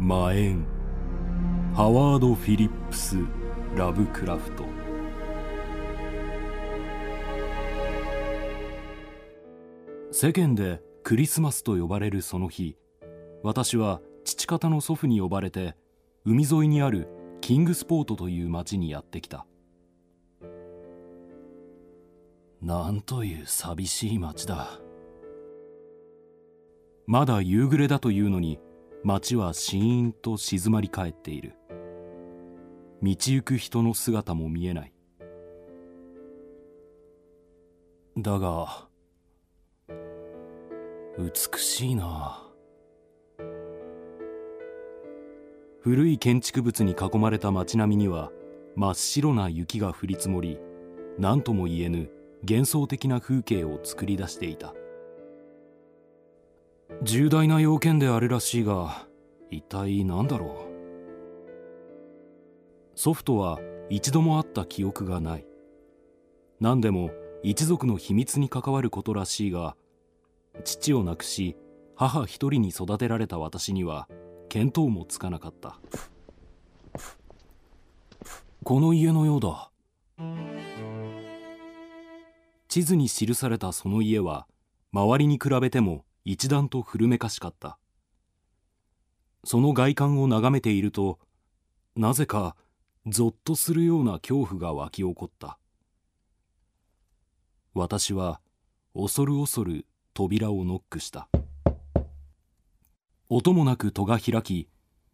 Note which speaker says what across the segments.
Speaker 1: マエンハワード・フィリップス・ラブクラフト。世間でクリスマスと呼ばれるその日。私は父方の祖父に呼ばれて海沿いにあるキングスポートという町にやってきた。なんという寂しい町だ。まだ夕暮れだというのに街はシーンと静まり返っている。道行く人の姿も見えない。だが美しいな。古い建築物に囲まれた街並みには真っ白な雪が降り積もり何とも言えぬ幻想的な風景を作り出していた。重大な要件であるらしいが一体何だろう？祖父とは一度も会った記憶がない。何でも一族の秘密に関わることらしいが父を亡くし母一人に育てられた私には見当もつかなかった。この家のようだ。地図に記されたその家は周りに比べても一段と古めかしかった。その外観を眺めているとなぜかぞっとするような恐怖が湧き起こった。私は恐る恐る扉をノックした。音もなく戸が開き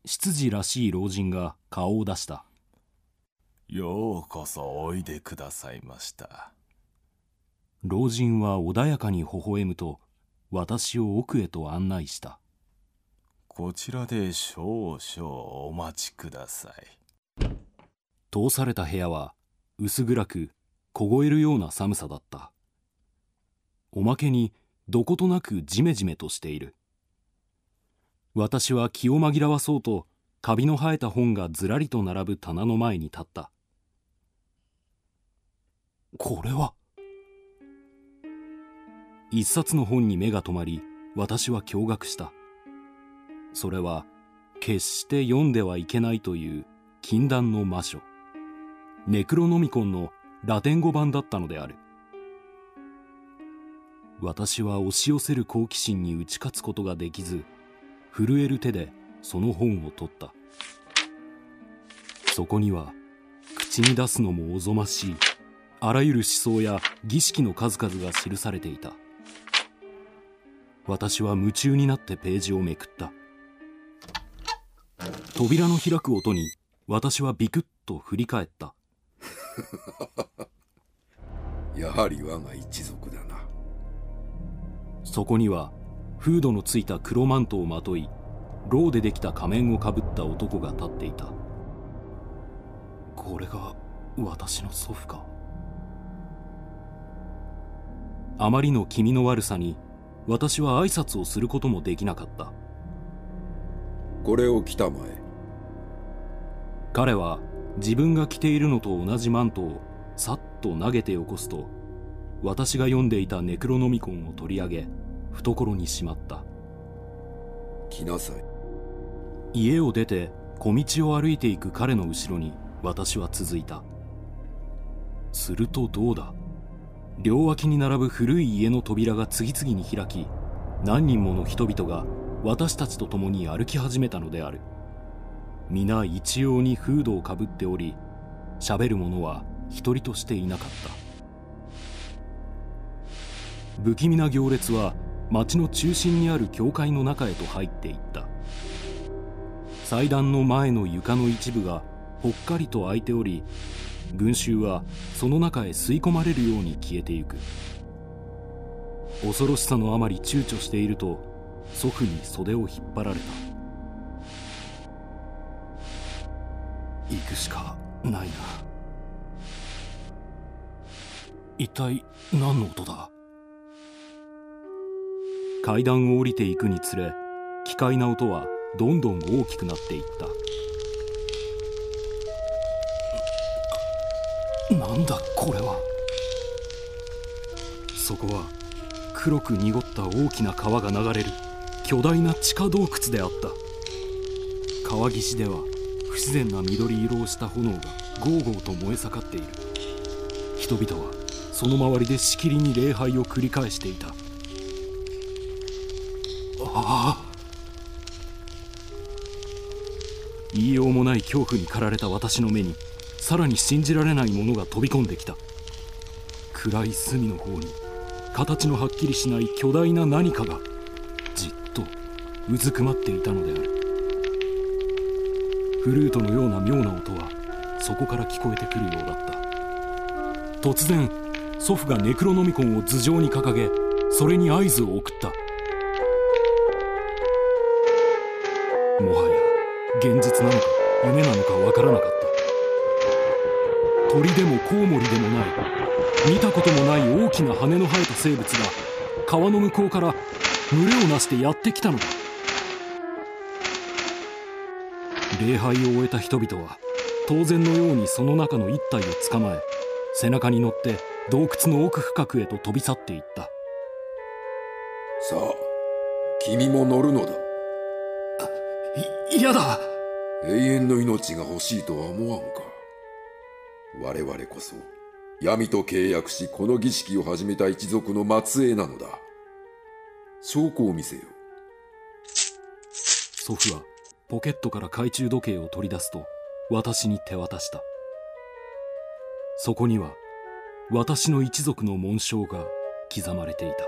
Speaker 1: 執事らしい老人が顔を出した。
Speaker 2: ようこそおいでくださいました。
Speaker 1: 老人は穏やかに微笑むと私を奥へと案内した。
Speaker 2: こちらで少々お待ちください。
Speaker 1: 通された部屋は薄暗く凍えるような寒さだった。おまけにどことなくジメジメとしている。私は気を紛らわそうとカビの生えた本がずらりと並ぶ棚の前に立った。これは一冊の本に目が留まり私は驚愕した。それは決して読んではいけないという禁断の魔書ネクロノミコンのラテン語版だったのである。私は押し寄せる好奇心に打ち勝つことができず震える手でその本を取った。そこには口に出すのもおぞましい。あらゆる思想や儀式の数々が記されていた。私は夢中になってページをめくった。扉の開く音に私はビクッと振り返った。
Speaker 3: やはり我が一族だな。
Speaker 1: そこにはフードのついた黒マントをまといロウでできた仮面をかぶった男が立っていた。これが私の祖父か。あまりの気味の悪さに私は挨拶をすることもできなかった。
Speaker 3: これを着たまえ。
Speaker 1: 彼は自分が着ているのと同じマントをさっと投げてよこすと私が読んでいたネクロノミコンを取り上げ懐にしまった。
Speaker 3: 来なさ
Speaker 1: い。家を出て小道を歩いていく彼の後ろに私は続いた。するとどうだ？両脇に並ぶ古い家の扉が次々に開き何人もの人々が私たちと共に歩き始めたのである。皆一様にフードをかぶっており喋る者は一人としていなかった。不気味な行列は町の中心にある教会の中へと入っていった。祭壇の前の床の一部がぽっかりと開いており群衆はその中へ吸い込まれるように消えてゆく。恐ろしさのあまり躊躇していると祖父に袖を引っ張られた。行くしかないな。一体何の音だ？階段を降りていくにつれ奇怪な音はどんどん大きくなっていった。なんだこれは？そこは黒く濁った大きな川が流れる巨大な地下洞窟であった。川岸では不自然な緑色をした炎がゴーゴーと燃え盛っている。人々はその周りでしきりに礼拝を繰り返していた。ああ。言いようもない恐怖に駆られた私の目にさらに信じられないものが飛び込んできた。暗い隅の方に形のはっきりしない巨大な何かがじっとうずくまっていたのである。フルートのような妙な音はそこから聞こえてくるようだった。突然祖父がネクロノミコンを頭上に掲げそれに合図を送った。もはや現実なのか夢なのかわからなかった。鳥でもコウモリでもない。見たこともない大きな羽の生えた生物が川の向こうから群れをなしてやってきたのだ。礼拝を終えた人々は当然のようにその中の一体を捕まえ背中に乗って洞窟の奥深くへと飛び去っていった。
Speaker 3: さあ君も乗るのだ。
Speaker 1: 嫌だ。
Speaker 3: 永遠の命が欲しいとは思わんか我々こそ闇と契約しこの儀式を始めた一族の末裔なのだ。証拠を見せよ。
Speaker 1: 祖父はポケットから懐中時計を取り出すと私に手渡した。そこには私の一族の紋章が刻まれていた。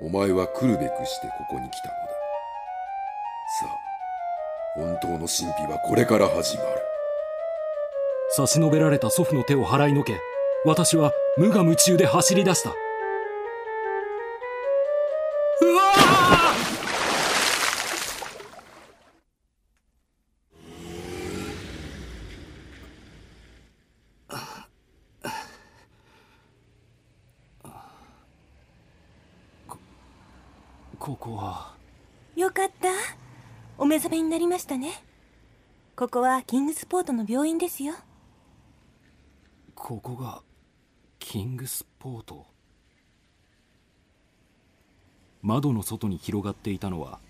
Speaker 3: お前は来るべくしてここに来たのだ。さあ本当の神秘はこれから始まる
Speaker 1: 差し伸べられた祖父の手を払いのけ私は無我夢中で走り出した。うわこここは。
Speaker 4: よかった。お目覚めになりましたね。ここはキングスポートの病院ですよ。
Speaker 1: ここがキングスポート。窓の外に広がっていたのは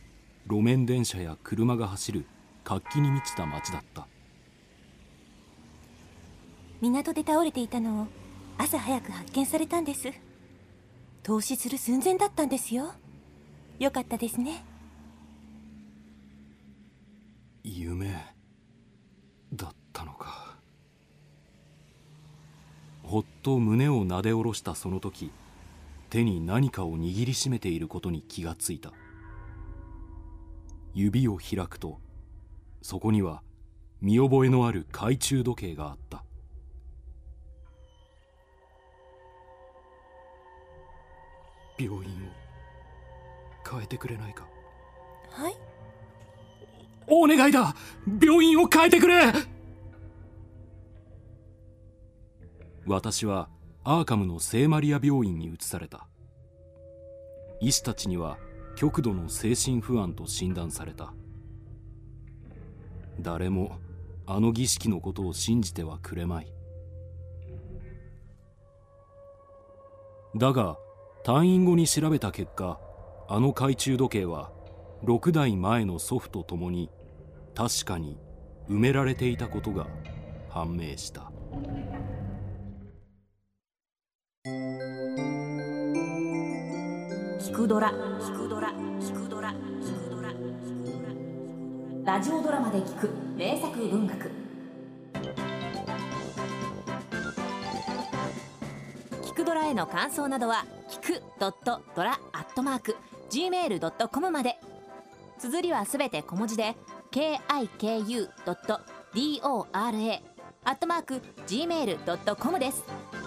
Speaker 1: 路面電車や車が走る活気に満ちた街だった。
Speaker 4: 港で倒れていたのを朝早く発見されたんです。投資する寸前だったんですよ。よかったですね。
Speaker 1: 夢。だったのかほっと胸をなで下ろしたその時手に何かを握りしめていることに気がついた。指を開くとそこには見覚えのある懐中時計があった。病院を変えてくれないか？
Speaker 4: はい。
Speaker 1: お願いだ！病院を変えてくれ私はアーカムの聖マリア病院に移された。医師たちには極度の精神不安と診断された。誰もあの儀式のことを信じてはくれまい。だが退院後に調べた結果あの懐中時計は6代前の祖父と共に確かに埋められていたことが判明した。
Speaker 5: くドラ聞くドラ聞くドラ聞くドラ聞くドララジオドラマで聞く名作文学。聞くドラへの感想などは聞くドットドラアットマーク gmail.com まで。綴りはすべて小文字で kiku ドット dora アットマーク gmail.com です。